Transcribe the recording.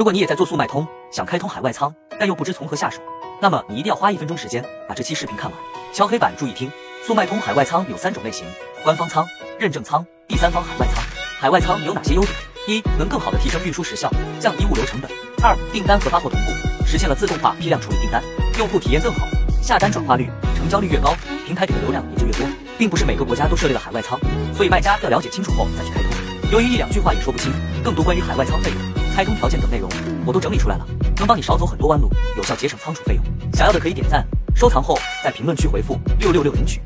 如果你也在做速卖通，想开通海外仓，但又不知从何下手，那么你一定要花一分钟时间把这期视频看完。敲黑板，注意听。速卖通海外仓有三种类型：官方仓、认证仓、第三方海外仓。海外仓有哪些优点？一、能更好的提升运输时效，降低物流成本；二、订单和发货同步，实现了自动化批量处理订单，用户体验更好，下单转化率、成交率越高，平台给的流量也就越多。并不是每个国家都设立了海外仓，所以卖家要了解清楚后再去开通。由于一两句话也说不清，更多关于海外仓费用。开通条件等内容，我都整理出来了，能帮你少走很多弯路，有效节省仓储费用。想要的可以点赞、收藏后，在评论区回复六六六领取。